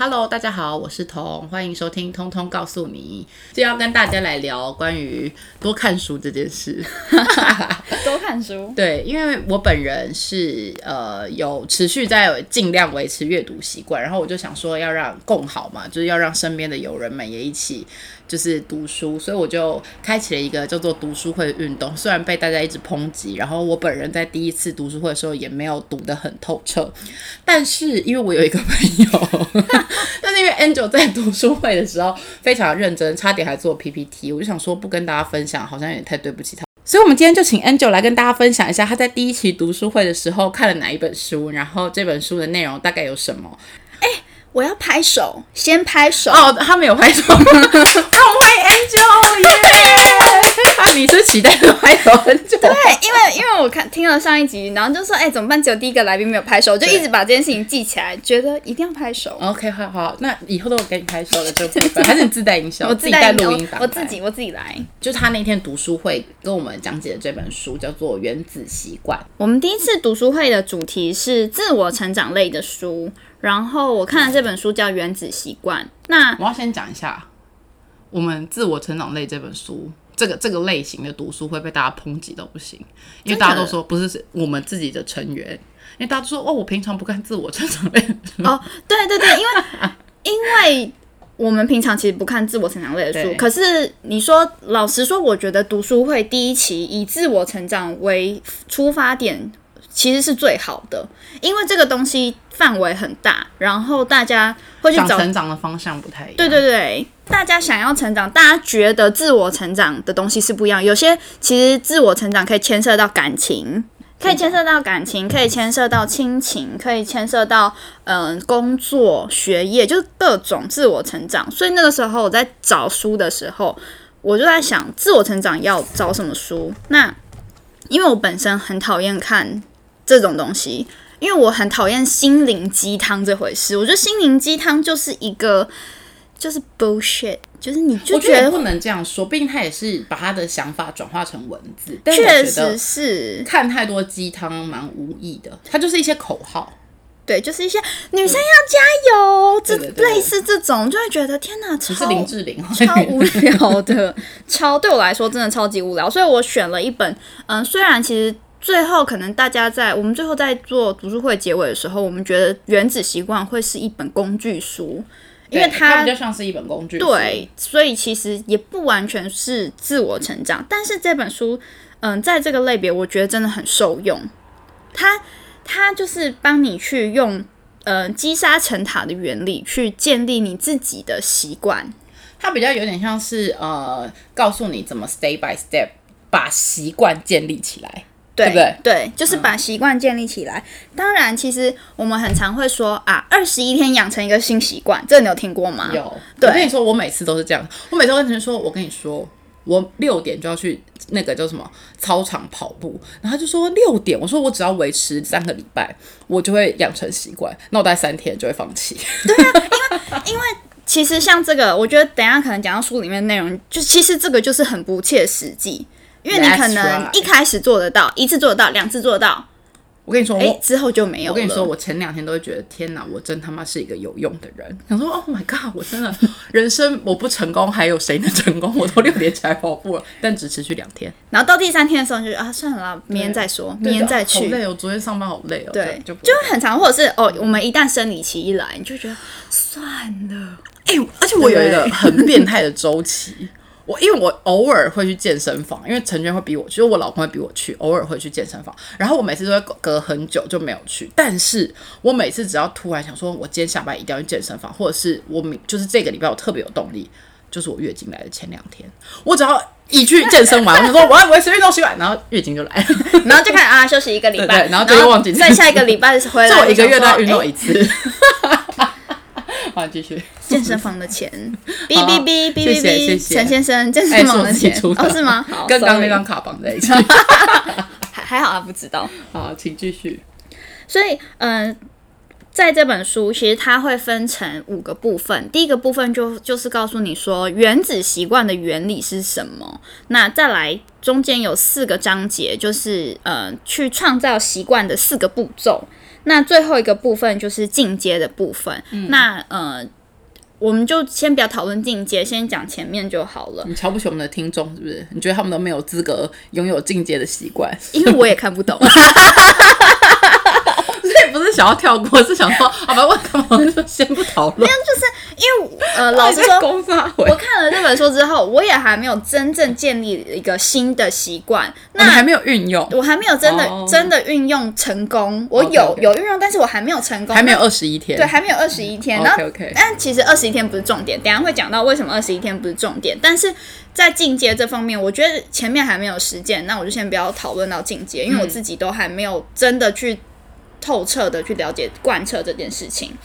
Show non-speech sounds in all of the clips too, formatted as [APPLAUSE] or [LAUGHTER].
Hello，大家好，我是彤，欢迎收听《通通告诉你》。今天要跟大家来聊关于多看书这件事。[LAUGHS] 多看书，[LAUGHS] 对，因为我本人是呃有持续在尽量维持阅读习惯，然后我就想说要让共好嘛，就是要让身边的友人们也一起就是读书，所以我就开启了一个叫做读书会的运动。虽然被大家一直抨击，然后我本人在第一次读书会的时候也没有读得很透彻，但是因为我有一个朋友。[LAUGHS] 但是因为 Angel 在读书会的时候非常认真，差点还做 PPT，我就想说不跟大家分享，好像也太对不起他。所以，我们今天就请 Angel 来跟大家分享一下他在第一期读书会的时候看了哪一本书，然后这本书的内容大概有什么。哎，我要拍手，先拍手哦，他没有拍手，[LAUGHS] 欢迎 [LAUGHS] Angel 耶！[LAUGHS] 啊，你是期待拍手很久？对，因为因为我看听了上一集，然后就说，哎，怎么办？只有第一个来宾没有拍手，我就一直把这件事情记起来，觉得一定要拍手。OK，好好，那以后都有给你拍手的这部分，还是你自带音效？我自己带录音档，我自己我自己来。就是他那天读书会跟我们讲解的这本书叫做《原子习惯》。我们第一次读书会的主题是自我成长类的书，然后我看的这本书叫《原子习惯》。那我要先讲一下，我们自我成长类这本书。这个这个类型的读书会被大家抨击到不行，因为大家都说不是是我们自己的成员，因为大家都说哦，我平常不看自我成长类哦，对对对，因为因为我们平常其实不看自我成长类的书，可是你说老实说，我觉得读书会第一期以自我成长为出发点。其实是最好的，因为这个东西范围很大，然后大家会去找成长的方向不太一样。对对对，大家想要成长，大家觉得自我成长的东西是不一样。有些其实自我成长可以牵涉到感情，可以牵涉到感情，可以牵涉到亲情，可以牵涉到嗯工作、学业，就是各种自我成长。所以那个时候我在找书的时候，我就在想自我成长要找什么书？那因为我本身很讨厌看。这种东西，因为我很讨厌心灵鸡汤这回事。我觉得心灵鸡汤就是一个就是 bullshit，就是你就觉得不能这样说。毕竟他也是把他的想法转化成文字，确实是看太多鸡汤蛮无意的。它就是一些口号，对，就是一些女生要加油，这类似这种，就会觉得天哪，超林志玲，超 [LAUGHS] 无聊的，超对我来说真的超级无聊。所以我选了一本，嗯，虽然其实。最后，可能大家在我们最后在做读书会结尾的时候，我们觉得《原子习惯》会是一本工具书，因为它比较像是一本工具。对，所以其实也不完全是自我成长，但是这本书，嗯，在这个类别，我觉得真的很受用。它它就是帮你去用，呃，积沙成塔的原理去建立你自己的习惯。它比较有点像是呃，告诉你怎么 step by step 把习惯建立起来。对不对？对，就是把习惯建立起来。当然，其实我们很常会说啊，二十一天养成一个新习惯，这你有听过吗？有。我跟你说，我每次都是这样。我每次跟同学说，我跟你说，我六点就要去那个叫什么操场跑步，然后他就说六点，我说我只要维持三个礼拜，我就会养成习惯。那我大概三天就会放弃。对啊，因为因为其实像这个，我觉得等下可能讲到书里面内容，就其实这个就是很不切实际。因为你可能一开始做得到，一次做得到，两次做得到。我跟你说，哎，之后就没有。我跟你说，我前两天都会觉得，天哪，我真他妈是一个有用的人。想说，Oh my god，我真的 [LAUGHS] 人生我不成功，还有谁能成功？我都六点起来跑步了，[LAUGHS] 但只持续两天。然后到第三天的时候，就啊，算了啦，明天再说，明天再去。好累哦，昨天上班好累哦。对，就就很长，或者是哦，我们一旦生理期一来，你就觉得算了。哎，而且我有一个很变态的周期。我因为我偶尔会去健身房，因为陈娟会逼我去，我老公会逼我去，偶尔会去健身房。然后我每次都会隔很久就没有去，但是我每次只要突然想说，我今天下班一定要去健身房，或者是我明就是这个礼拜我特别有动力，就是我月经来的前两天，我只要一去健身完，我就说我要维持运动习惯，然后月经就来了，[LAUGHS] 然后就开始啊休息一个礼拜，然后就又忘记，再下一个礼拜回来，就我一个月都要运动一次。[LAUGHS] 好，继续。[LAUGHS] 健身房的钱，[LAUGHS] 哔哔哔哔哔哔，陈先生，健身房的钱哦，是吗？[LAUGHS] 跟刚那张卡绑在一起，还还好，他不知道。好，请继续。所以，嗯，在这本书，其实它会分成五个部分。第一个部分就就是告诉你说，原子习惯的原理是什么。那再来，中间有四个章节，就是呃，去创造习惯的四个步骤。那最后一个部分就是进阶的部分。嗯那呃，我们就先不要讨论进阶，先讲前面就好了，你瞧不起我们的听众是不是？你觉得他们都没有资格拥有进阶的习惯？因为我也看不懂。[LAUGHS] 所以不是想要跳过，是想说，好吧，我干嘛就先不讨论。因为呃，[LAUGHS] 老实说，我，看了这本书之后，我也还没有真正建立一个新的习惯。那你还没有运用，我还没有真的、哦真的运用成功。我有有运用，但是我还没有成功，还没有二十一天，对，还没有二十一天。然后 OK，OK 但其实二十一天不是重点，等下会讲到为什么二十一天不是重点。但是在进阶这方面，我觉得前面还没有实践，那我就先不要讨论到进阶，因为我自己都还没有真的去透彻的去了解贯彻这件事情。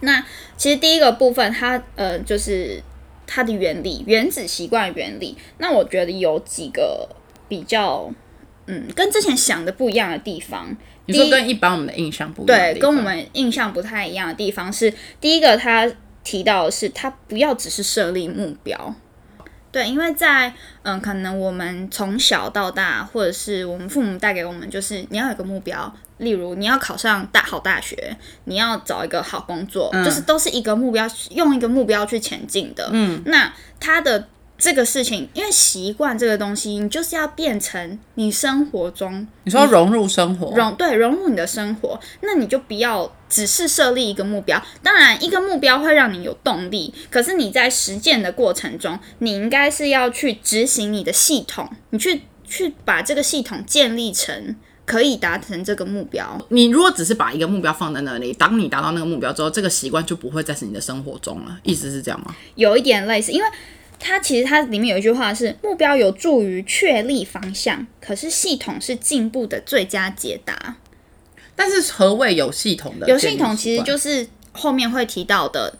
那其实第一个部分它，呃就是它的原理，原子习惯原理。那我觉得有几个比较，嗯，跟之前想的不一样的地方。你说跟一般我们的印象不一样的对，跟我们印象不太一样的地方是，第一个他提到的是，他不要只是设立目标。对，因为在嗯，可能我们从小到大，或者是我们父母带给我们，就是你要有个目标，例如你要考上大好大学，你要找一个好工作，就是都是一个目标，用一个目标去前进的。嗯，那他的这个事情，因为习惯这个东西，你就是要变成你生活中你说融入生活，融对融入你的生活，那你就不要只是设立一个目标。当然，一个目标会让你有动力，可是你在实践的过程中，你应该是要去执行你的系统，你去去把这个系统建立成可以达成这个目标。你如果只是把一个目标放在那里，当你达到那个目标之后，这个习惯就不会再是你的生活中了。意思是这样吗？有一点类似，因为它其实它里面有一句话是目标有助于确立方向，可是系统是进步的最佳解答。但是何谓有系统的？有系统其实就是后面会提到的，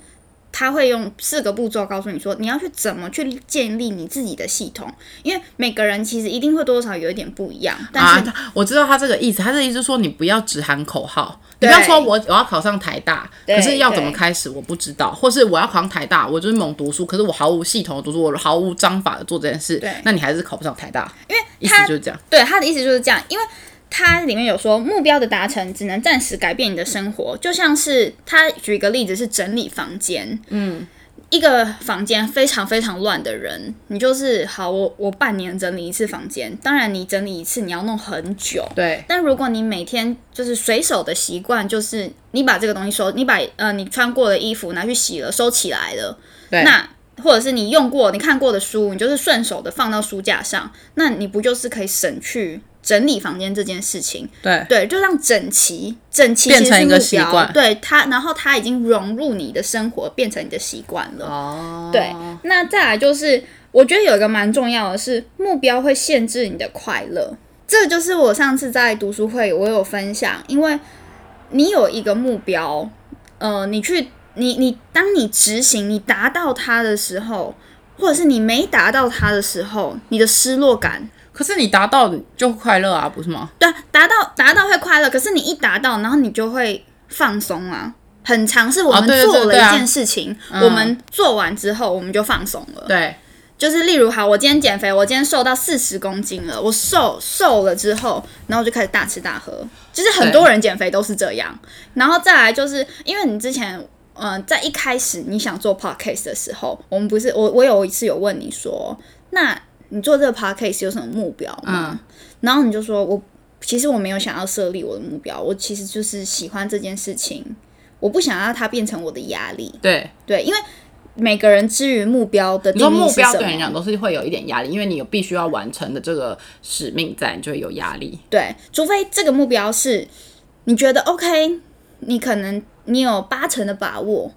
他会用四个步骤告诉你说你要去怎么去建立你自己的系统，因为每个人其实一定会多多少有一点不一样，但是、啊，我知道他这个意思，他的意思说你不要只喊口号，你不要说我我要考上台大，可是要怎么开始我不知道，或是我要考上台大，我就是猛读书，可是我毫无系统的读书，我毫无章法的做这件事对，那你还是考不上台大，因为意思就是这样。对他的意思就是这样，因为。它里面有说，目标的达成只能暂时改变你的生活，就像是他举一个例子是整理房间，嗯，一个房间非常非常乱的人，你就是好，我我半年整理一次房间，当然你整理一次你要弄很久，对，但如果你每天就是随手的习惯，就是你把这个东西收，你把呃你穿过的衣服拿去洗了，收起来了，对。那或者是你用过、你看过的书，你就是顺手的放到书架上，那你不就是可以省去整理房间这件事情？对，对，就让整齐，整齐变成一个习惯对它，然后它已经融入你的生活，变成你的习惯了。哦，对，那再来就是，我觉得有一个蛮重要的是，目标会限制你的快乐。这就是我上次在读书会我有分享，因为你有一个目标，呃，你去你你当你执行你达到它的时候，或者是你没达到它的时候，你的失落感可是你达到就快乐啊，不是吗？对啊，达到达到会快乐，可是你一达到，然后你就会放松啊。很长是我们做了一件事情，我们做完之后我们就放松了。对，就是例如，好，我今天减肥，我今天瘦到四十公斤了，我瘦瘦了之后，然后就开始大吃大喝。就是很多人减肥都是这样，然后再来就是因为你之前，呃，在一开始你想做 podcast 的时候，我们不是我我有一次有问你说，那你做这个 podcast 有什么目标吗？然后你就说我其实我没有想要设立我的目标，我其实就是喜欢这件事情，我不想要它变成我的压力。对，对，因为每个人之于目标的你定义说目标对你讲都是会有一点压力，因为你有必须要完成的这个使命在，你就会有压力。对，除非这个目标是你觉得 OK，你可能你有八成的把握，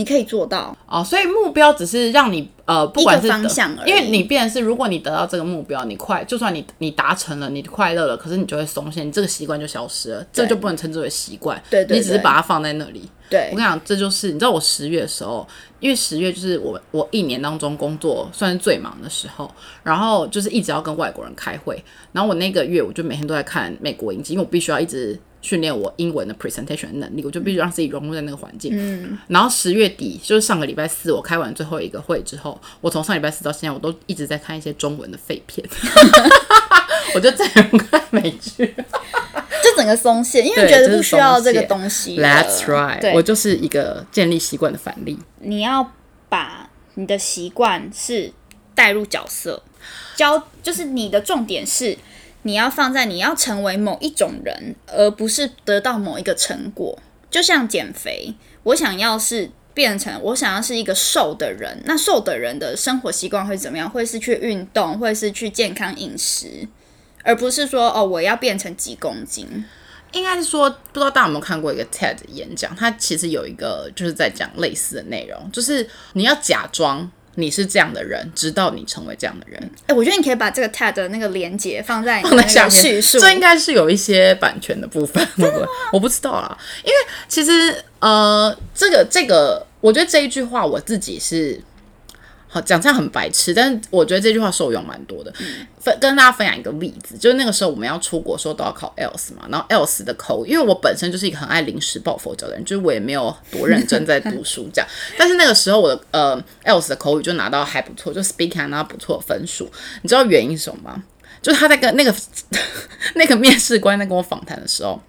你可以做到。哦，所以目标只是让你呃，不管是方向而已因为你变成是，如果你得到这个目标，你快，就算你你达成了，你快乐了，可是你就会松懈，你这个习惯就消失了，这就不能称之为习惯。对对你只是把它放在那里。对我跟你讲，这就是你知道我十月的时候，因为十月就是我我一年当中工作算是最忙的时候，然后就是一直要跟外国人开会，然后我那个月我就每天都在看美国影集，因为我必须要一直训练我英文的 presentation 的能力，我就必须让自己融入在那个环境。嗯，然后十月底就是上个礼拜四我开完最后一个会之后，我从上礼拜四到现在我都一直在看一些中文的废片，[LAUGHS] 我就再也不看美剧。就整个松懈，因为对觉得不需要这个东西了。That's right，我，就是一个建立习惯的反例。你要把你的习惯是带入角色，教就是你的重点是你要放在你要成为某一种人，而不是得到某一个成果。就像减肥，我想要是变成我想要是一个瘦的人，那瘦的人的生活习惯会怎么样？会是去运动，会是去健康饮食，而不是说哦我要变成几公斤。应该是说，不知道大家有没有看过一个 TED 演讲，它其实有一个就是在讲类似的内容，就是你要假装你是这样的人，直到你成为这样的人。哎、我觉得你可以把这个 TED 的那个连接放在你的那放在下面叙述，这应该是有一些版权的部分？我不知道啊，因为其实呃，这个这个，我觉得这一句话我自己是。好讲这样很白痴，但是我觉得这句话受用蛮多的。分跟大家分享一个例子，就是那个时候我们要出国的时候都要考 ELS 嘛，然后 ELS 的口语，因为我本身就是一个很爱临时抱佛脚的人，就是我也没有多认真在读书这样。[LAUGHS] 但是那个时候我的呃 ELS 的口语就拿到还不错，就 speaking 拿到不错的分数。你知道原因是什么吗？就是他在跟那个 [LAUGHS] 那个面试官在跟我访谈的时候，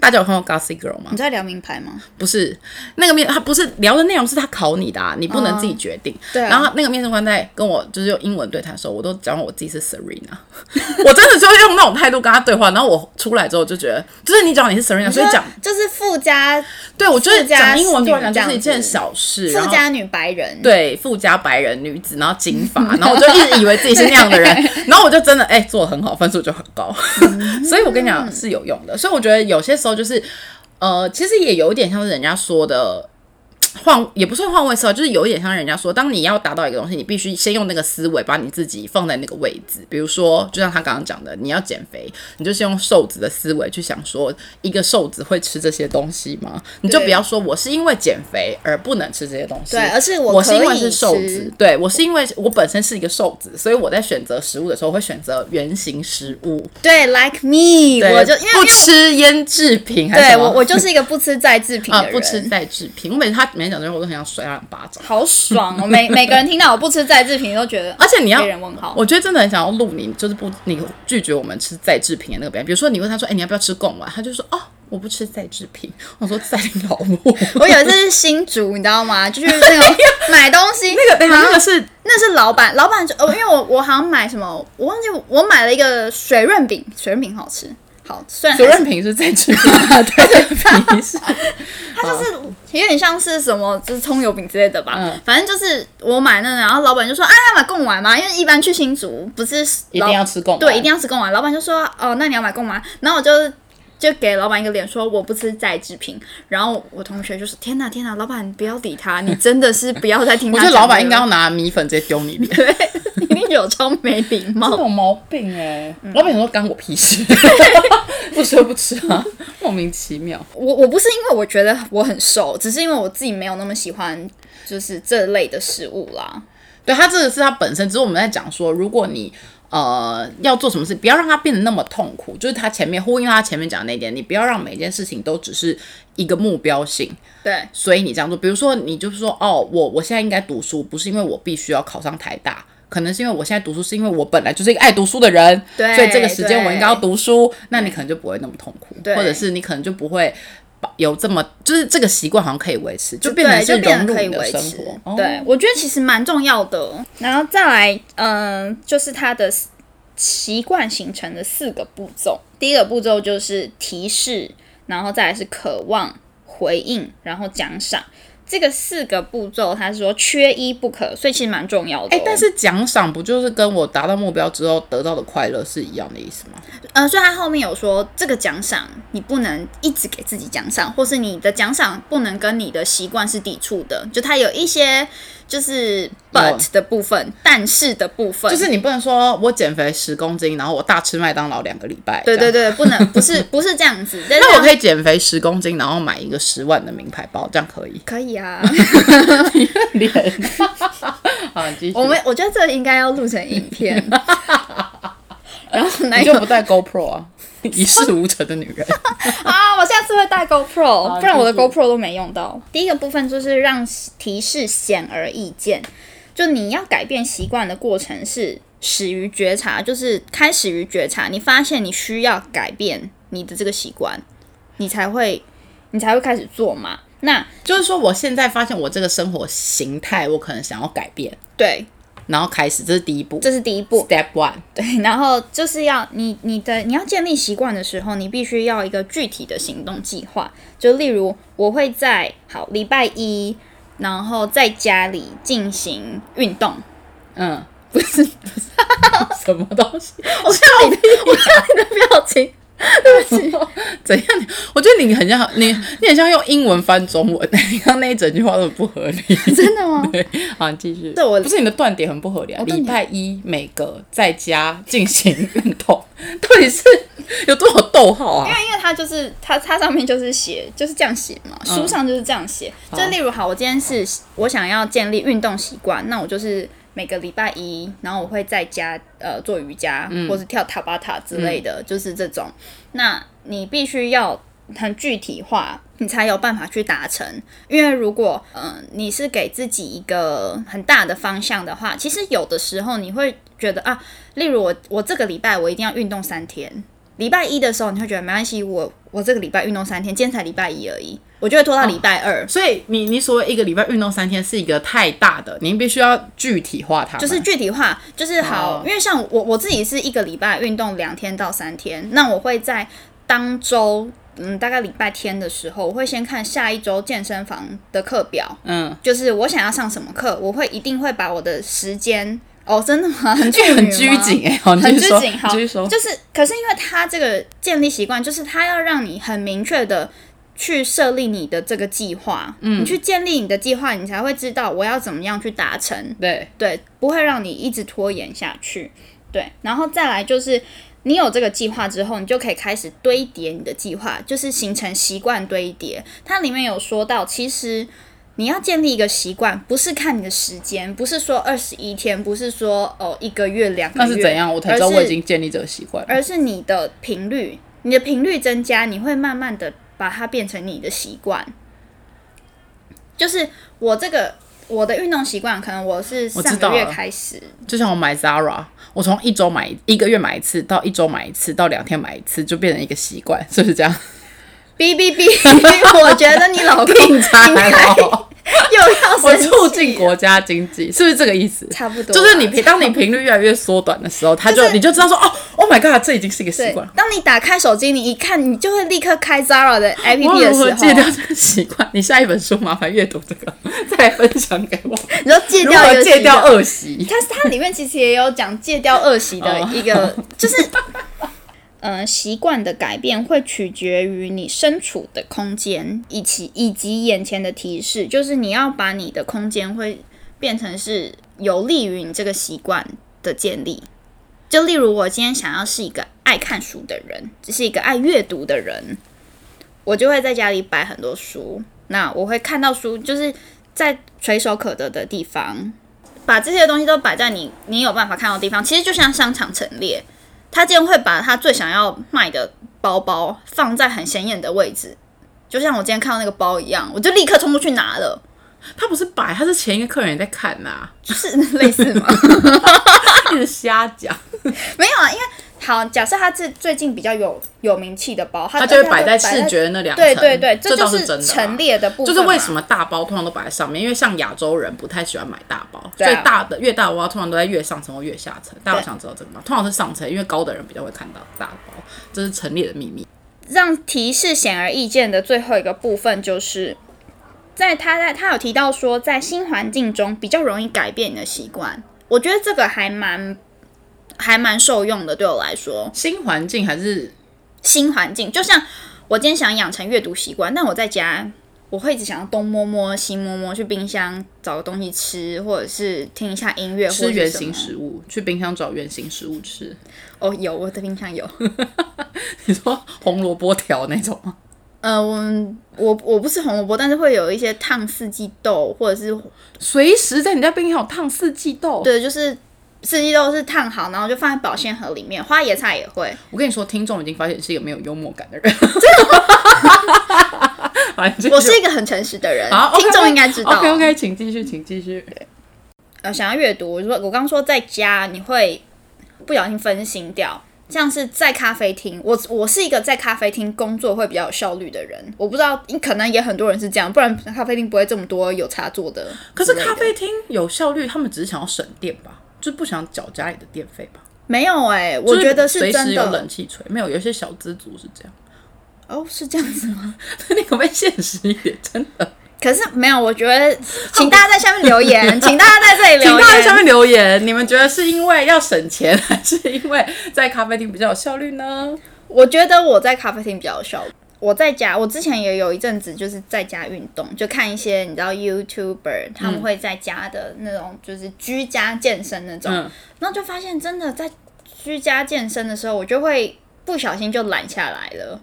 大家有看过 Gossip Girl 吗你？在聊名牌吗？不是，那个面他不是聊的内容是他考你的、啊，你不能自己决定。对啊然后那个面试官在跟我就是用英文对谈的时候，我都讲我自己是 Serena，[LAUGHS] 我真的就用那种态度跟他对话。然后我出来之后就觉得，就是你讲你是 Serena，所以讲就是富家对我觉得讲英文对我讲就是一件小事，富家女白人，对富家白人女子，然后金发，[LAUGHS] 然后我就一直以为自己是那样的人，然后我就真的哎、做的很好，分数就很高，[LAUGHS] 所以我跟你讲是有用的。所以我觉得有些时候就是呃，其实也有点像是人家说的。换也不算换位思考，就是有一点像人家说，当你要达到一个东西，你必须先用那个思维把你自己放在那个位置。比如说，就像他刚刚讲的，你要减肥，你就是用瘦子的思维去想说，一个瘦子会吃这些东西吗？你就不要说我是因为减肥而不能吃这些东西，对，而是我我是因为是瘦子，对我是因为我本身是一个瘦子，所以我在选择食物的时候会选择圆形食物，对，like me，对我就因为不吃腌制品，对我我就是一个不吃再制品的人，啊不吃再制品。我每次他每天讲这句话，我都很想甩他两巴掌。好爽哦！每每个人听到我不吃再制品都觉得，[LAUGHS] 而且你要别人问号，我觉得真的很想要录你，就是不你拒绝我们吃再制品的那个表演。比如说你问他说：“哎、你要不要吃贡丸？”他就说：“哦，我不吃再制品。[LAUGHS] ”我说：“在你老母。”我有一次是新竹，你知道吗？[LAUGHS] 就是那种买东西，那个那个是那是老板，老板就哦，因为我我好像买什么，我忘记我买了一个水润饼，水润饼好吃，好，虽然还是水润品是再制品，[LAUGHS] 对品是 [LAUGHS] 它就是有点像是什么，就是葱油饼之类的吧。嗯反正就是我买那个，然后老板就说：“啊，要买贡丸吗？因为一般去新竹不是一定要吃贡，对，一定要吃贡丸。”老板就说：“哦，那你要买贡丸。”然后我就就给老板一个脸说：“我不吃再制品。”然后我同学就是：“天哪，天哪，老板不要理他，你真的是不要再听他讲这个。[LAUGHS] ”我觉得老板应该要拿米粉直接丢你脸。对，一定有超没礼貌。有毛病哎、老板想说干我屁事，[LAUGHS] 不吃不吃啊，莫名其妙。我我不是因为我觉得我很瘦，只是因为我自己没有那么喜欢就是这类的食物啦。对他这个是他本身，只是我们在讲说，如果你呃要做什么事，不要让它变得那么痛苦，就是他前面呼应他前面讲的那一点，你不要让每件事情都只是一个目标性，对。所以你这样做，比如说你就是说，哦，我我现在应该读书，不是因为我必须要考上台大。可能是因为我现在读书，是因为我本来就是一个爱读书的人，对所以这个时间我应该要读书，那你可能就不会那么痛苦，或者是你可能就不会把有这么，就是这个习惯好像可以维持，就变成对，是就变得可以融入你的维持生活。。哦对，我觉得其实蛮重要的。然后再来，嗯、就是它的习惯形成的四个步骤。第一个步骤就是提示，然后再来是渴望、回应，然后奖赏。这个四个步骤，他说缺一不可，所以其实蛮重要的、哦。哎、但是奖赏不就是跟我达到目标之后得到的快乐是一样的意思吗？呃，所以他后面有说，这个奖赏你不能一直给自己奖赏，或是你的奖赏不能跟你的习惯是抵触的。就他有一些就是 but 的部分，但是的部分，就是你不能说我减肥十公斤，然后我大吃麦当劳两个礼拜。对对。对，不能 [LAUGHS] 不是不是这样子。[LAUGHS] 那我可以减肥十公斤，然后买一个十万的名牌包，这样可以？可以啊。[LAUGHS] 脸。好，你继续。我们我觉得这应该要录成影片。然后哪有你就不带 GoPro 啊？[LAUGHS] 一事无成的女人。[LAUGHS] 啊，我下次会带 GoPro，不然我的 GoPro 都没用到。第一个部分就是让提示显而易见，就你要改变习惯的过程是始于觉察，就是开始于觉察，你发现你需要改变你的这个习惯，你才会你才会开始做嘛。那就是说，我现在发现我这个生活形态，我可能想要改变，对，然后开始，这是第一步这是第一步。，Step One。[LAUGHS] 对，然后就是要你你的你要建立习惯的时候，你必须要一个具体的行动计划。就例如，我会在好礼拜一，然后在家里进行运动。嗯，不是不是 [LAUGHS] 什么东西？[LAUGHS] 我看你的，我看你的表情，[LAUGHS] 怎样？我觉得你很像你，你很像用英文翻中文。[LAUGHS] 你刚刚那一整句话都很不合理。真的吗？[LAUGHS] 对，好，你继续。这我不是你的断点很不合理啊。礼拜一每个在家进行运动，到底是有多少逗号啊因？为因为它就是它它上面就是写就是这样写嘛，书上就是这样写。就例如好，我今天是我想要建立运动习惯，那我就是每个礼拜一，然后我会在家呃做瑜伽，或是跳塔巴塔之类的，就是这种。那你必须要很具体化，你才有办法去达成。因为如果嗯、呃你是给自己一个很大的方向的话，其实有的时候你会觉得啊，例如我我这个礼拜我一定要运动三天，礼拜一的时候你会觉得没关系，我我这个礼拜运动三天，今天才礼拜一而已，我就会拖到礼拜二。所以你你所谓一个礼拜运动三天是一个太大的，您必须要具体化它。就是具体化，就是好，哦因为像我我自己是一个礼拜运动两天到三天，那我会在当周，嗯，大概礼拜天的时候，我会先看下一周健身房的课表，嗯，就是我想要上什么课，我会一定会把我的时间，哦，真的吗？[LAUGHS] 很处女很拘谨哎、很拘谨，好。就是，可是因为他这个建立习惯，就是他要让你很明确的去设立你的这个计划，嗯，你去建立你的计划，你才会知道我要怎么样去达成，对，对，不会让你一直拖延下去，对，然后再来就是。你有这个计划之后，你就可以开始堆叠你的计划，就是形成习惯堆叠。它里面有说到，其实你要建立一个习惯，不是看你的时间，不是说二十一天，不是说哦一个月、两个月，那是怎样？我才知道我已经建立这个习惯。而是你的频率，你的频率增加，你会慢慢的把它变成你的习惯。就是我这个我的运动习惯，可能我是我上个月开始，就像我买 Zara，我从一周买一个月买一次，到一周买一次，到两天买一次，就变成一个习惯，是不是这样？哔哔哔，我觉得你老公应该哦，又要我促进国家经济，是不是这个意思？差不多啊，就是你频，当你频率越来越缩短的时候，他就就是你就知道说，哦，Oh my god，这已经是一个习惯。，当你打开手机，你一看，你就会立刻开 Zara 的 APP 的时候戒掉，这个习惯？[LAUGHS] 你下一本书麻烦阅读这个，[LAUGHS] 再分享给我。你说戒掉戒掉恶习？它它里面其实也有讲戒掉恶习的一个，[LAUGHS] 就是，呃，习惯的改变会取决于你身处的空间，以及以及眼前的提示，就是你要把你的空间会变成是有利于你这个习惯的建立。就例如，我今天想要是一个爱看书的人，只是一个爱阅读的人，我就会在家里摆很多书。那我会看到书，就是在垂手可得的地方，把这些东西都摆在你你有办法看到的地方，其实就像商场陈列，他竟然会把他最想要卖的包包放在很显眼的位置，就像我今天看到那个包一样，我就立刻冲过去拿了，他不是摆，他是前一个客人也在看呐、[LAUGHS] 就是类似吗，[LAUGHS] 一直瞎讲，[LAUGHS] 没有啊，因为好，假设它是最近比较有有名气的包，他他就会摆在视觉那两层。对对对，这就是真的啊、陈列的部分，就是为什么大包通常都摆在上面，因为像亚洲人不太喜欢买大包，对啊所以大的越大的包通常都在越上层或越下层。大家想知道这个吗？通常是上层，因为高的人比较会看到大包，这是陈列的秘密。让提示显而易见的最后一个部分，就是在他在他有提到说，在新环境中比较容易改变你的习惯。我觉得这个还蛮还蛮受用的，对我来说。新环境还是新环境，就像我今天想养成阅读习惯，但我在家我会一直想要东摸摸西摸摸，去冰箱找个东西吃，或者是听一下音乐，吃原形食物，去冰箱找原形食物吃。哦，有我的冰箱有。[LAUGHS] 你说红萝卜条那种吗？呃，我我我不吃红萝卜，但是会有一些烫四季豆，或者是随时在你家冰箱有烫四季豆。对，就是四季豆是烫好，然后就放在保鲜盒里面。花椰菜也会，我跟你说，听众已经发现你是一个没有幽默感的人。好你继续我是一个很诚实的人，好，听众应该知道。OK OK，请继续，请继续。呃，想要阅读，我说我刚说在家你会不小心分心掉，像是在咖啡厅，我我是一个在咖啡厅工作会比较有效率的人，我不知道，可能也很多人是这样，不然咖啡厅不会这么多有插座的。可是咖啡厅有效率，他们只是想要省电吧，就不想缴家里的电费吧？没有哎、我觉得就是随真时有冷的气吹，没有有一些小资族是这样。哦，是这样子吗？[LAUGHS] 你可不可以现实一点？真的，可是没有，我觉得，请大家在下面留言，[LAUGHS] 请大家在这里留言，请大家在下面留言，你们觉得是因为要省钱，还是因为在咖啡厅比较有效率呢？我觉得我在咖啡厅比较有效。我在家，我之前也有一阵子就是在家运动，就看一些你知道 YouTuber 他们会在家的那种就是居家健身那种，嗯。然后就发现真的在居家健身的时候，我就会不小心就懒下来了，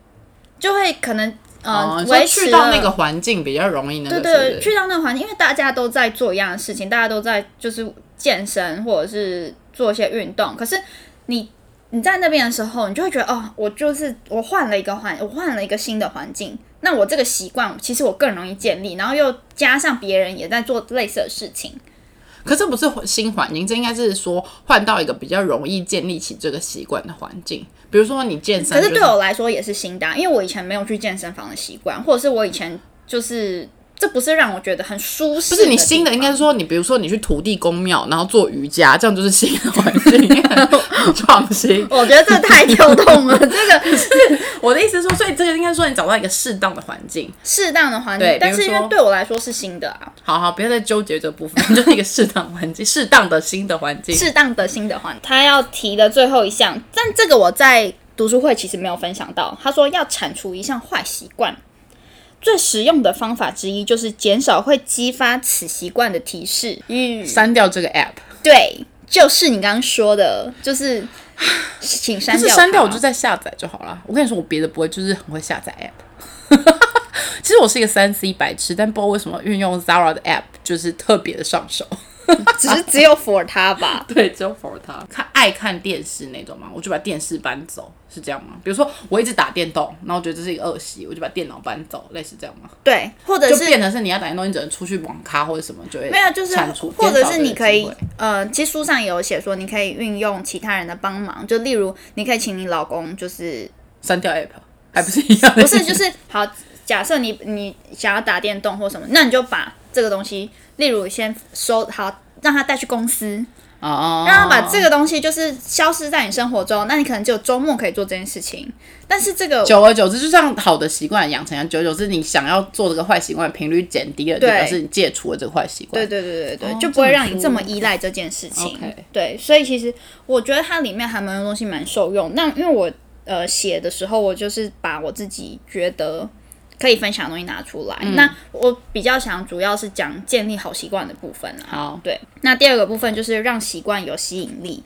就会可能呃哦，你说维持了去到那个环境比较容易那个，对对，去到那个环境，因为大家都在做一样的事情，大家都在就是健身或者是做一些运动，可是你你在那边的时候，你就会觉得哦，我就是我换了一个环，我换了一个新的环境，那我这个习惯其实我更容易建立，然后又加上别人也在做类似的事情，可这不是新环境，这应该是说换到一个比较容易建立起这个习惯的环境。比如说你健身、就是，可是对我来说也是新的啊、因为我以前没有去健身房的习惯，或者是我以前就是这不是让我觉得很舒适，不是你新的，应该是说你比如说你去土地公庙，然后做瑜伽，这样就是新的环境，很创新。[LAUGHS] 我觉得这太跳动了，[LAUGHS] 这个我的意思是说，所以这个应该说你找到一个适当的环境。适当的环境，但是因为对我来说是新的啊。好好，不要再纠结这部分，就是一个适当环境，适当的新的环境。适当的新的环。他要提的最后一项，但这个我在读书会其实没有分享到。他说要铲除一项坏习惯，最实用的方法之一就是减少会激发此习惯的提示。嗯删掉这个 app，对，就是你刚刚说的，就是请删掉删掉我就再下载就好了。我跟你说，我别的不会，就是很会下载 app。[LAUGHS] 其实我是一个三 C 白痴，但不知道为什么运用 Zara 的 app 就是特别的上手。[LAUGHS] 只是只有 for 他吧。[LAUGHS] 对，只有 for 他看爱看电视那种嘛，我就把电视搬走，是这样吗？比如说我一直打电动，然后我觉得这是一个恶习，我就把电脑搬走，类似这样吗？对，或者就是变成是你要打电动，你只能出去网咖或者什么，就会没有，就是或者是你可以呃，其实书上也有写说，你可以运用其他人的帮忙，就例如你可以请你老公，就是删掉 app，还不是一样？不是就是好，假设你你想要打电动或什么，那你就把这个东西，例如先收好，让他带去公司，哦，让他把这个东西就是消失在你生活中，那你可能只有周末可以做这件事情，但是这个久而久之，就像好的习惯养成一样，久而久之，你想要做这个坏习惯频率减低了，就表示你戒除了这个坏习惯。对对对对对，哦就不会让你这么依赖这件事情。对，所以其实我觉得它里面还蛮多东西蛮受用。那因为我呃写的时候，我就是把我自己觉得可以分享的东西拿出来。嗯那我比较想主要是讲建立好习惯的部分啊。好，对，那第二个部分就是让习惯有吸引力，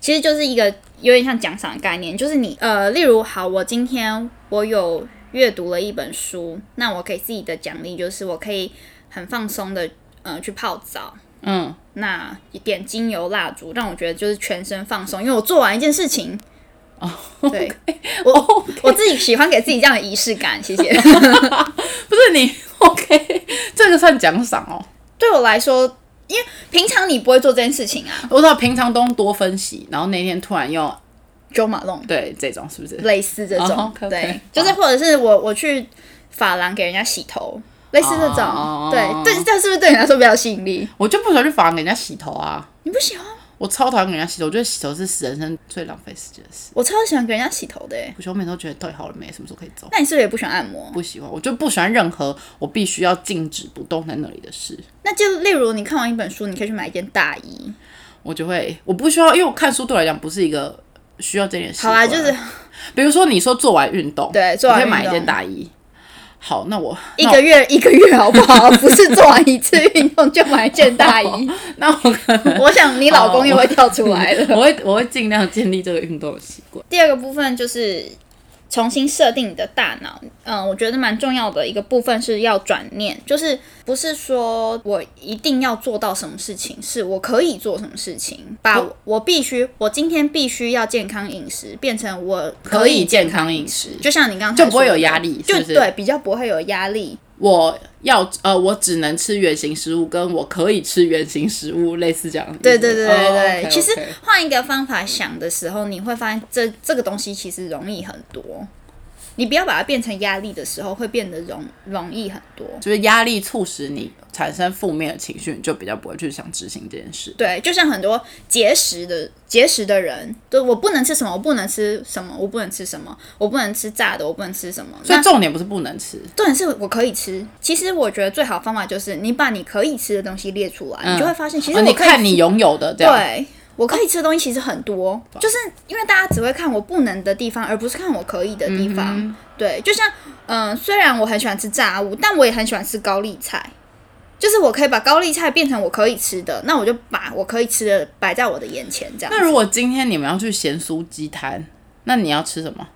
其实就是一个有点像奖赏的概念，就是你呃，例如好，我今天我有阅读了一本书，那我给自己的奖励就是我可以很放松的呃去泡澡，嗯，那点精油蜡烛，让我觉得就是全身放松，因为我做完一件事情。哦，对，我我自己喜欢给自己这样的仪式感，谢谢。[LAUGHS] 不是你 OK，这个算奖赏哦。对我来说，因为平常你不会做这件事情啊，我知道平常都多分析，然后那天突然用九马龙对这种是不是？类似这种，对，就是或者是我我去发廊给人家洗头，类似这种，哦对，对，这是不是对你来说比较有吸引力？我就不喜欢去发廊给人家洗头啊，你不喜欢？我超讨厌给人家洗头，我觉得洗头是人生最浪费时间的事。我超喜欢给人家洗头的我每次都觉得到底好了没，什么时候可以走？那你是不是也不喜欢按摩？不喜欢，我就不喜欢任何我必须要静止不动在那里的事。那就例如你看完一本书，你可以去买一件大衣，我就会，我不需要，因为我看书对我来讲不是一个需要这件事。好啊，就是比如说你说做完运动，对做完运动可以买一件大衣。好，那我一个月一个月好不好？[LAUGHS] 不是做完一次运动就买一件大衣。[LAUGHS] 那我我可能我想你老公又会跳出来了。[LAUGHS] 我会我会尽量建立这个运动的习惯。第二个部分就是重新设定你的大脑。嗯，我觉得蛮重要的一个部分是要转念，就是不是说我一定要做到什么事情，是我可以做什么事情，把我我必须，我今天必须要健康饮食，变成我可以以健康康饮食，就像你刚刚就不会有压力就对比较不会有压力。我要呃，我只能吃原形食物，跟我可以吃原形食物，类似这样。对对对对对，其实换一个方法想的时候，你会发现这这个东西其实容易很多。你不要把它变成压力的时候，会变得容容易很多。就是压力促使你产生负面的情绪，你就比较不会去想执行这件事。对，就像很多节食的节食的人，对我不能吃什么，我不能吃什么，我不能吃什么，我不能吃炸的，我不能吃什么。所以重点不是不能吃，重点是我可以吃。其实我觉得最好的方法就是你把你可以吃的东西列出来，你就会发现其实你看你拥有的。对，我可以吃的东西其实很多，就是因为大家只会看我不能的地方，而不是看我可以的地方。对，就像嗯、虽然我很喜欢吃炸物，但我也很喜欢吃高丽菜。就是我可以把高丽菜变成我可以吃的，那我就把我可以吃的摆在我的眼前，这样那如果今天你们要去咸酥鸡摊，那你要吃什么？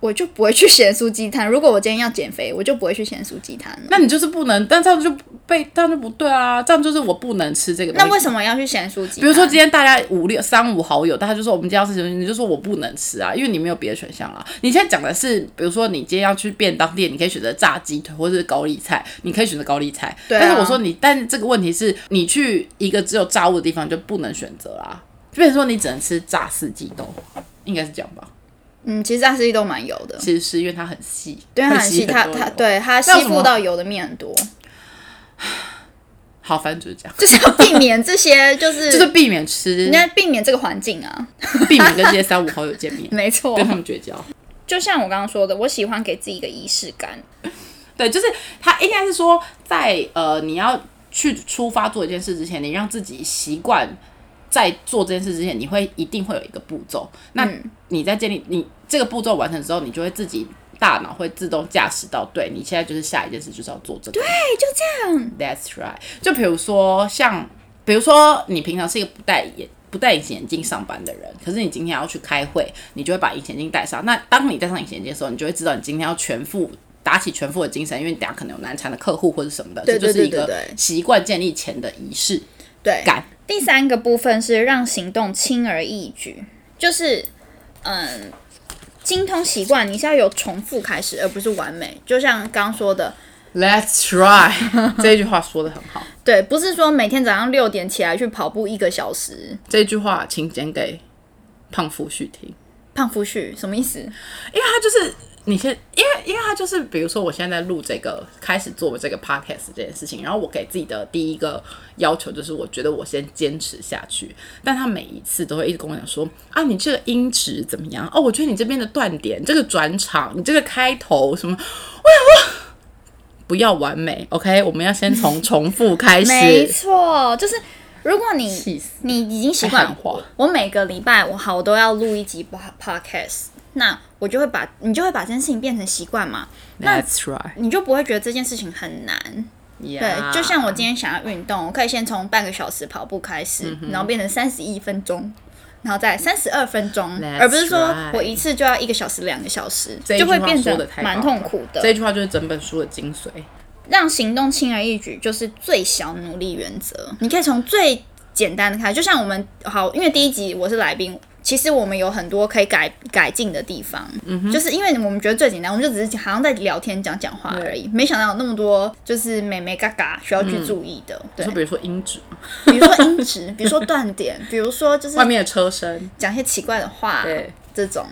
我就不会去咸酥鸡摊。如果我今天要减肥，我就不会去咸酥鸡摊了。那你就是不能，但这样就被这样就不对啊！这样就是我不能吃这个。那为什么要去咸酥鸡？比如说今天大家五六三五好友，大家就说我们今天要吃什么，你就说我不能吃啊，因为你没有别的选项啊。你现在讲的是，比如说你今天要去便当店，你可以选择炸鸡腿或者是高丽菜，你可以选择高丽菜。对啊但是我说你，但是这个问题是你去一个只有炸物的地方就不能选择啦，就变成说你只能吃炸四季豆，应该是这样吧？嗯，其实炸四季豆蛮油的，其实是因为它很细，对它很 [LAUGHS] 细，它它对它吸附到油的面很多，好，反正就是这样，就是要避免这些，[LAUGHS] 就是就是避免吃应该避免这个环境啊。[LAUGHS] 避免跟这些三五好友见面，[LAUGHS] 没错跟他们绝交。就像我刚刚说的，我喜欢给自己一个仪式感。对，就是他应该是说，在呃你要去出发做一件事之前，你让自己习惯在做这件事之前，你会一定会有一个步骤。那嗯你在建立你这个步骤完成之后，你就会自己大脑会自动驾驶到，对你现在就是下一件事就是要做这个。对，就这样，That's right。就比如说像，比如说你平常是一个不戴眼。不戴隐形眼镜上班的人，可是你今天要去开会，你就会把隐形眼镜戴上。那当你戴上隐形眼镜的时候，你就会知道你今天要全副打起全副的精神，因为你等下可能有难缠的客户或者什么的，对这就是一个习惯建立前的仪式对。感。第三个部分是让行动轻而易举，就是嗯，精通习惯，你是要有重复开始，而不是完美。就像刚刚说的，Let's try [LAUGHS] 这一句话说的很好，对，不是说每天早上六点起来去跑步一个小时。这句话请讲给胖夫婿听。胖夫婿什么意思？因为他就是你先，因为因为他就是，比如说我现在在录这个，开始做这个 podcast 这件事情，然后我给自己的第一个要求就是，我觉得我先坚持下去。但他每一次都会一直跟我讲说，啊，你这个音质怎么样？哦，我觉得你这边的断点，这个转场，你这个开头什么，我想说。不要完美，OK？我们要先从重复开始。没错，就是如果你你已经习惯我每个礼拜我好我都要录一集 pod- podcast，那我就会把你就会把这件事情变成习惯嘛，那 That's right。你就不会觉得这件事情很难。对，就像我今天想要运动，我可以先从半个小时跑步开始，嗯然后变成三十一分钟。然后再三十二分钟而不是说我一次就要一个小时、两个小时，就会变得蛮痛苦的。这句话就是整本书的精髓。让行动轻而易举，就是最小努力原则。你可以从最简单的开始，就像我们好，因为第一集我是来宾，其实我们有很多可以改改进的地方。嗯就是因为我们觉得最简单，我们就只是好像在聊天讲讲话而已，没想到有那么多就是美美嘎嘎需要去注意的。对就，比如说音质，比如说音质，比如说断点，比如说就是外面的车声，讲一些奇怪的话，对这种。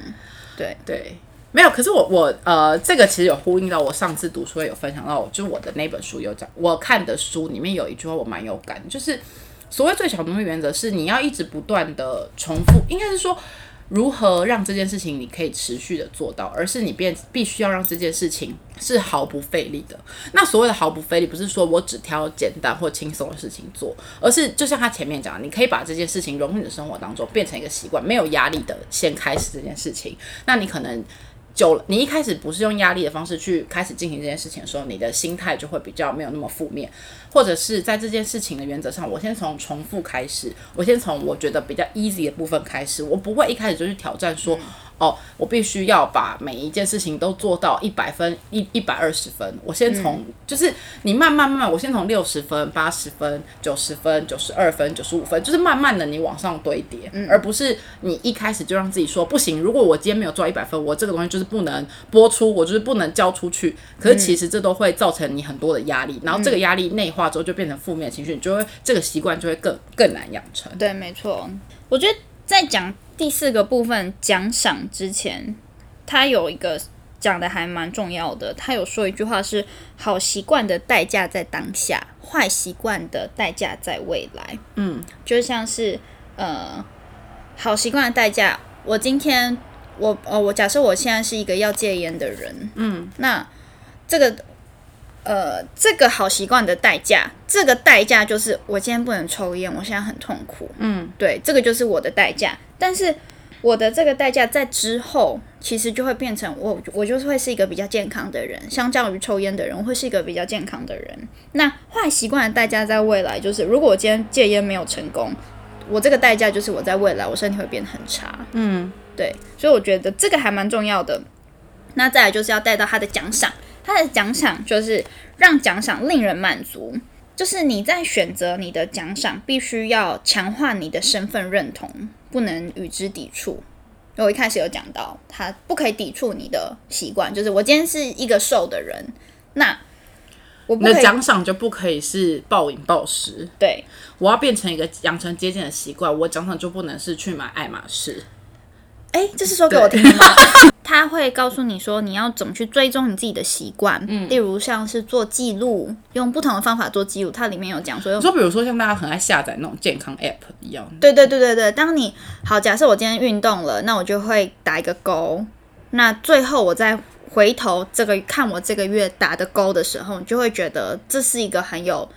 对，对，没有。可是我我呃，这个其实有呼应到我上次读书会有分享到，就是我的那本书有讲，我看的书里面有一句话我蛮有感，就是所谓最小努力原则是你要一直不断的重复，应该是说。如何让这件事情你可以持续的做到，而是你变必须要让这件事情是毫不费力的。那所谓的毫不费力，不是说我只挑简单或轻松的事情做，而是就像他前面讲，你可以把这件事情融入你的生活当中，变成一个习惯，没有压力的先开始这件事情。那你可能久了，你一开始不是用压力的方式去开始进行这件事情的时候，你的心态就会比较没有那么负面，或者是在这件事情的原则上，我先从重复开始，我先从我觉得比较 easy 的部分开始，我不会一开始就去挑战说，哦，我必须要把每一件事情都做到一百分一一百二十分。我先从、就是你慢慢慢慢，我先从六十分、八十分、九十分、九十二分、九十五分，就是慢慢的你往上堆叠，而不是你一开始就让自己说不行。如果我今天没有做到一百分，我这个东西就是不能播出，我就是不能交出去。可是其实这都会造成你很多的压力，然后这个压力内化之后就变成负面情绪，你就会这个习惯就会更更难养成。对，没错。我觉得在讲第四个部分奖赏之前，他有一个讲的还蛮重要的。他有说一句话是：好习惯的代价在当下，坏习惯的代价在未来。嗯，就像是呃，好习惯的代价。我今天我呃，我假设我现在是一个要戒烟的人，嗯，那这个呃，这个好习惯的代价，这个代价就是我今天不能抽烟，我现在很痛苦。嗯，对，这个就是我的代价。但是我的这个代价在之后，其实就会变成我，我就是会是一个比较健康的人，相较于抽烟的人，我会是一个比较健康的人。那坏习惯的代价在未来，就是如果我今天戒烟没有成功，我这个代价就是我在未来我身体会变得很差。嗯，对，所以我觉得这个还蛮重要的。那再来就是要带到他的奖赏，他的奖赏就是让奖赏令人满足，就是你在选择你的奖赏，必须要强化你的身份认同，不能与之抵触。我一开始有讲到，他不可以抵触你的习惯，就是我今天是一个瘦的人，那我的奖赏就不可以是暴饮暴食，对我要变成一个养成节俭的习惯，我奖赏就不能是去买爱马仕。哎，这是说给我听的吗？他会告诉你说你要怎么去追踪你自己的习惯，嗯，例如像是做记录，用不同的方法做记录。它里面有讲说比如说像大家很爱下载那种健康 App 一样，对对对对对，当你好，假设我今天运动了，那我就会打一个勾。那最后我再回头这个看我这个月打的勾的时候，你就会觉得这是一个很有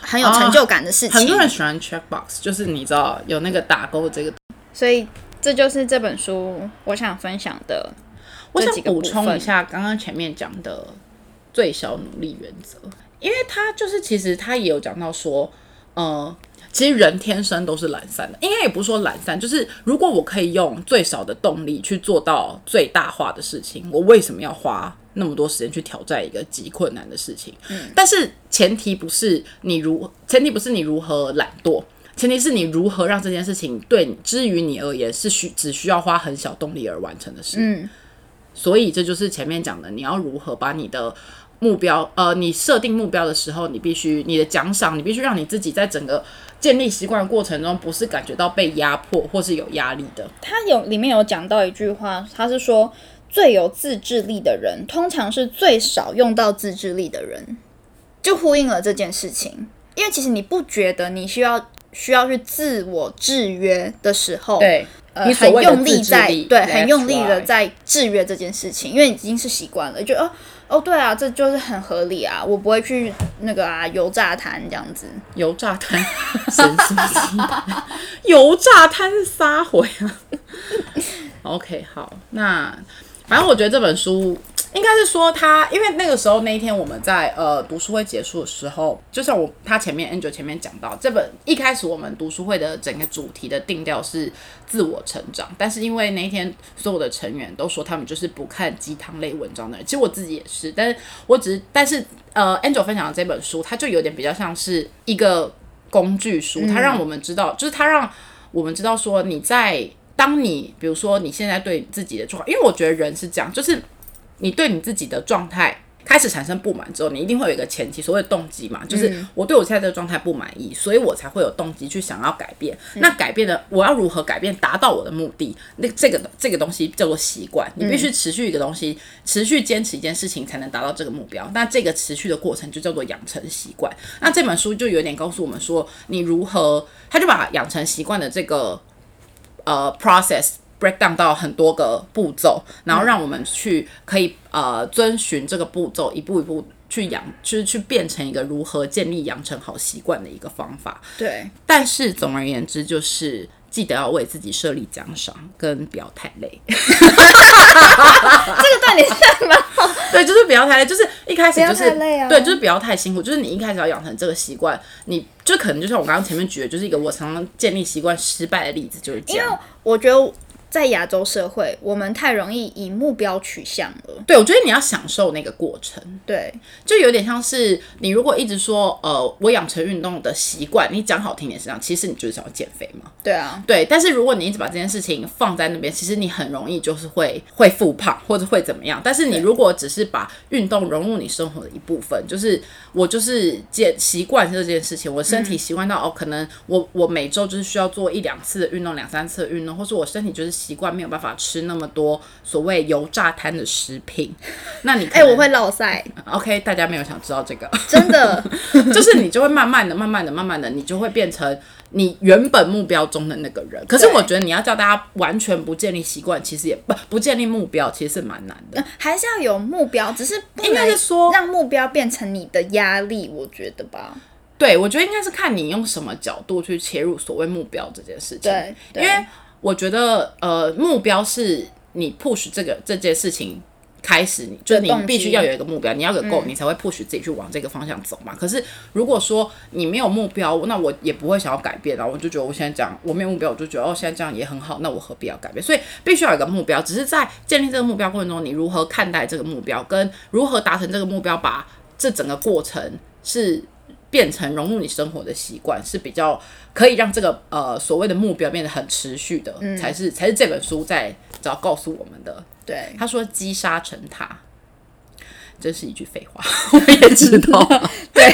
很有成就感的事情。很多人喜欢 check box，就是你知道有那个打勾这个。所以这就是这本书我想分享的我想补充一下刚刚前面讲的最小努力原则，因为他就是其实他也有讲到说，呃，其实人天生都是懒散的，应该也不是说懒散，就是如果我可以用最少的动力去做到最大化的事情，我为什么要花那么多时间去挑战一个极困难的事情？嗯，但是前提不是你如，前提不是你如何懒惰。前提是你如何让这件事情对你，之于你而言是需只需要花很小动力而完成的事。嗯，所以这就是前面讲的，你要如何把你的目标，呃，你设定目标的时候，你必须你的奖赏，你必须让你自己在整个建立习惯的过程中，不是感觉到被压迫或是有压力的。他有里面有讲到一句话，他是说最有自制力的人，通常是最少用到自制力的人，就呼应了这件事情。因为其实你不觉得你需要需要去自我制约的时候，对，呃，你很用力在对，很用力的在制约这件事情，因为已经是习惯了，就哦哦，对啊，这就是很合理啊，我不会去那个啊油炸摊这样子。油炸摊，神 [LAUGHS] 油炸摊是撒回啊。[LAUGHS] OK，好，那反正我觉得这本书应该是说他，因为那个时候那一天我们在呃读书会结束的时候，就像我他前面 Angel 前面讲到，这本一开始我们读书会的整个主题的定调是自我成长，但是因为那一天所有的成员都说他们就是不看鸡汤类文章的人，其实我自己也是，但是我只是但是呃 Angel 分享的这本书，它就有点比较像是一个工具书，它让我们知道，就是它让我们知道说你在当你比如说你现在对自己的状况，因为我觉得人是这样，就是你对你自己的状态开始产生不满之后，你一定会有一个前提，所谓动机嘛，就是我对我现在这个状态不满意，所以我才会有动机去想要改变。那改变的我要如何改变，达到我的目的？那这个这个东西叫做习惯，你必须持续一个东西，持续坚持一件事情才能达到这个目标。那这个持续的过程就叫做养成习惯。那这本书就有点告诉我们说，你如何，他就把养成习惯的这个呃 process break down 到很多个步骤，然后让我们去可以呃遵循这个步骤，一步一步去养，就是去变成一个如何建立养成好习惯的一个方法。对，但是总而言之，就是记得要为自己设立奖赏，跟不要太累。这个断点是蛮好。对，就是不要太累，就是一开始就是不要太累啊对，就是不要太辛苦，就是你一开始要养成这个习惯，你就可能就像我刚刚前面举的，就是一个我常常建立习惯失败的例子，就是这因为样。我觉得在亚洲社会，我们太容易以目标取向了。对，我觉得你要享受那个过程，对，就有点像是你如果一直说，呃，我养成运动的习惯，你讲好听点是这样，其实你就是想要减肥嘛。对啊，对，但是如果你一直把这件事情放在那边，其实你很容易就是会会复胖或者会怎么样。但是你如果只是把运动融入你生活的一部分，就是我就是减习惯这件事情，我身体习惯到哦，可能我我每周就是需要做一两次的运动，两三次的运动，或是我身体就是习惯没有办法吃那么多所谓油炸摊的食品，[LAUGHS] 那你哎、我会落腮，OK，大家没有想知道这个。真的，[LAUGHS] 就是你就会慢慢的、慢慢的、慢慢的，你就会变成你原本目标中的那个人。可是我觉得你要叫大家完全不建立习惯，其实也不不建立目标，其实是蛮难的。还是要有目标，只是不应该是说让目标变成你的压力，我觉得吧。对，我觉得应该是看你用什么角度去切入所谓目标这件事情。对对因为我觉得呃，目标是你 push 这个这件事情。开始你就是你必须要有一个目标，你要有个 goal，、你才会 push 自己去往这个方向走嘛。可是如果说你没有目标，那我也不会想要改变啊。我就觉得我现在这样，我没有目标，我就觉得哦，现在这样也很好，那我何必要改变？所以必须要有一个目标。只是在建立这个目标过程中，你如何看待这个目标，跟如何达成这个目标，把这整个过程是变成融入你生活的习惯，是比较可以让这个呃所谓的目标变得很持续的，才是才是这本书在只要告诉我们的。对，他说积沙成塔，这是一句废话，[LAUGHS] 我也知道。[LAUGHS] 对，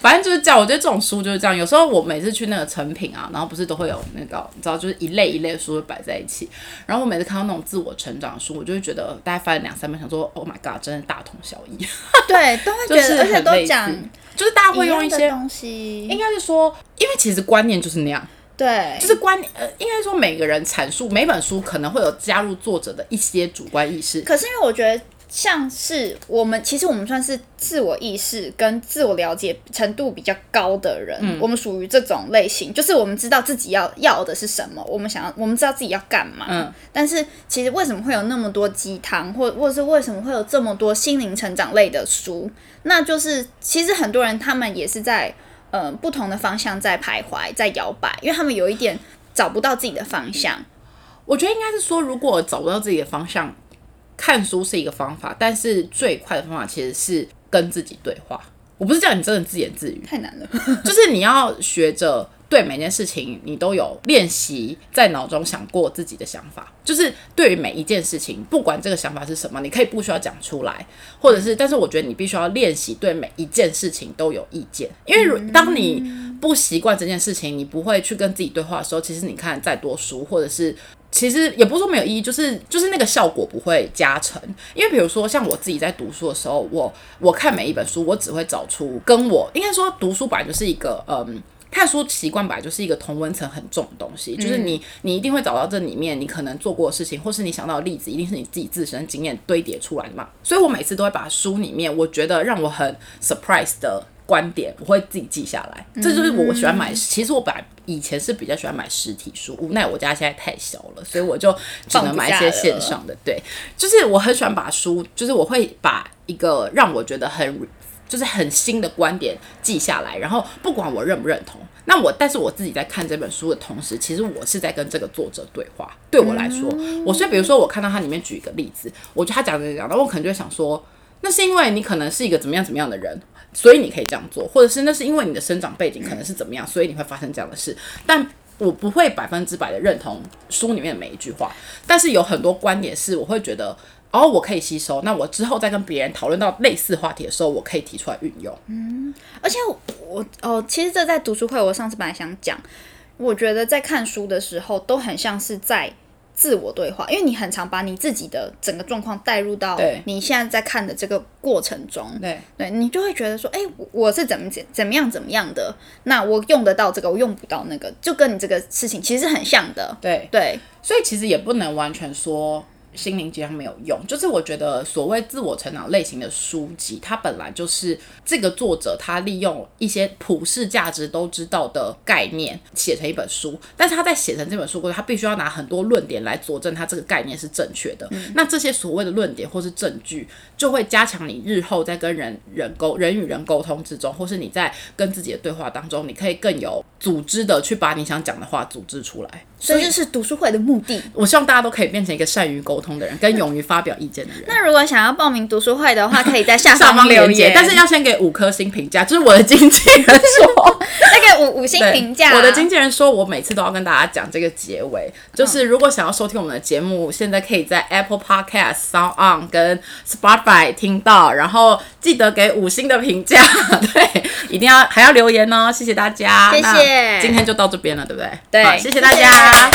反正就是这样，我觉得这种书就是这样。有时候我每次去那个成品啊，然后不是都会有那个，你知道，就是一类一类的书会摆在一起。然后我每次看到那种自我成长的书，我就会觉得大概翻了两三本，想说 Oh my God，真的大同小异，对，都会觉得，而且都讲就是大家会用一些，东西应，该是说，因为其实观念就是那样。对，就是观呃，应该说每个人阐述每本书可能会有加入作者的一些主观意识。可是因为我觉得，像是我们，其实我们算是自我意识跟自我了解程度比较高的人，嗯我们属于这种类型，就是我们知道自己要要的是什么，我们想要，我们知道自己要干嘛。嗯，但是其实为什么会有那么多鸡汤，或或者是为什么会有这么多心灵成长类的书？那就是其实很多人他们也是在呃不同的方向在徘徊，在摇摆，因为他们有一点找不到自己的方向。我觉得应该是说，如果找不到自己的方向，看书是一个方法，但是最快的方法其实是跟自己对话。我不是叫你真的自言自语，太难了，[LAUGHS] 就是你要学着对每件事情，你都有练习在脑中想过自己的想法。就是对于每一件事情，不管这个想法是什么，你可以不需要讲出来，或者是，但是我觉得你必须要练习对每一件事情都有意见，因为如当你不习惯这件事情，你不会去跟自己对话的时候，其实你看再多书，或者是其实也不是说没有意义，就是就是那个效果不会加成。因为比如说像我自己在读书的时候，我我看每一本书，我只会找出跟我应该说读书本来就是一个嗯。看书习惯本来就是一个同文层很重的东西，就是你你一定会找到这里面你可能做过的事情，或是你想到的例子，一定是你自己自身经验堆叠出来的嘛。所以我每次都会把书里面我觉得让我很 surprise 的观点，我会自己记下来。这就是我喜欢买。其实我本来以前是比较喜欢买实体书，无奈我家现在太小了，所以我就只能买一些线上的。对，就是我很喜欢把书，就是我会把一个让我觉得很就是很新的观点记下来，然后不管我认不认同，那我但是我自己在看这本书的同时，其实我是在跟这个作者对话。对我来说，我所以比如说我看到他里面举一个例子，我觉得他讲的讲，然后我可能就会想说，那是因为你可能是一个怎么样怎么样的人，所以你可以这样做，或者是那是因为你的生长背景可能是怎么样，所以你会发生这样的事，但。我不会百分之百的认同书里面的每一句话，但是有很多观点是我会觉得，哦，我可以吸收。那我之后再跟别人讨论到类似话题的时候，我可以提出来运用。嗯而且我哦，其实这在读书会，我上次本来想讲，我觉得在看书的时候都很像是在自我对话，因为你很常把你自己的整个状况带入到你现在在看的这个过程中，对，对你就会觉得说，哎、我我是怎么怎怎么样怎么样的，那我用得到这个，我用不到那个，就跟你这个事情其实是很像的，对，对。所以其实也不能完全说心灵鸡汤没有用。就是我觉得所谓自我成长类型的书籍，它本来就是这个作者他利用一些普世价值都知道的概念写成一本书，但是他在写成这本书过程，他必须要拿很多论点来佐证他这个概念是正确的。那这些所谓的论点或是证据，就会加强你日后在跟人人沟人与人沟通之中，或是你在跟自己的对话当中，你可以更有组织的去把你想讲的话组织出来。所以这是读书会的目的。我希望大家都可以变成一个善于沟通的人，跟勇于发表意见的人。[LAUGHS] 那如果想要报名读书会的话，可以在下方 [LAUGHS] 留，言，但是要先给五颗星评价。就是我的经纪人说，[LAUGHS] 那个五五星评价。我的经纪人说我每次都要跟大家讲这个结尾，就是如果想要收听我们的节目，现在可以在 Apple Podcast、Sound On 跟 Spotify 听到，然后记得给五星的评价，对，一定要还要留言哦，谢谢大家，谢谢。今天就到这边了，对不对？对，谢谢大家。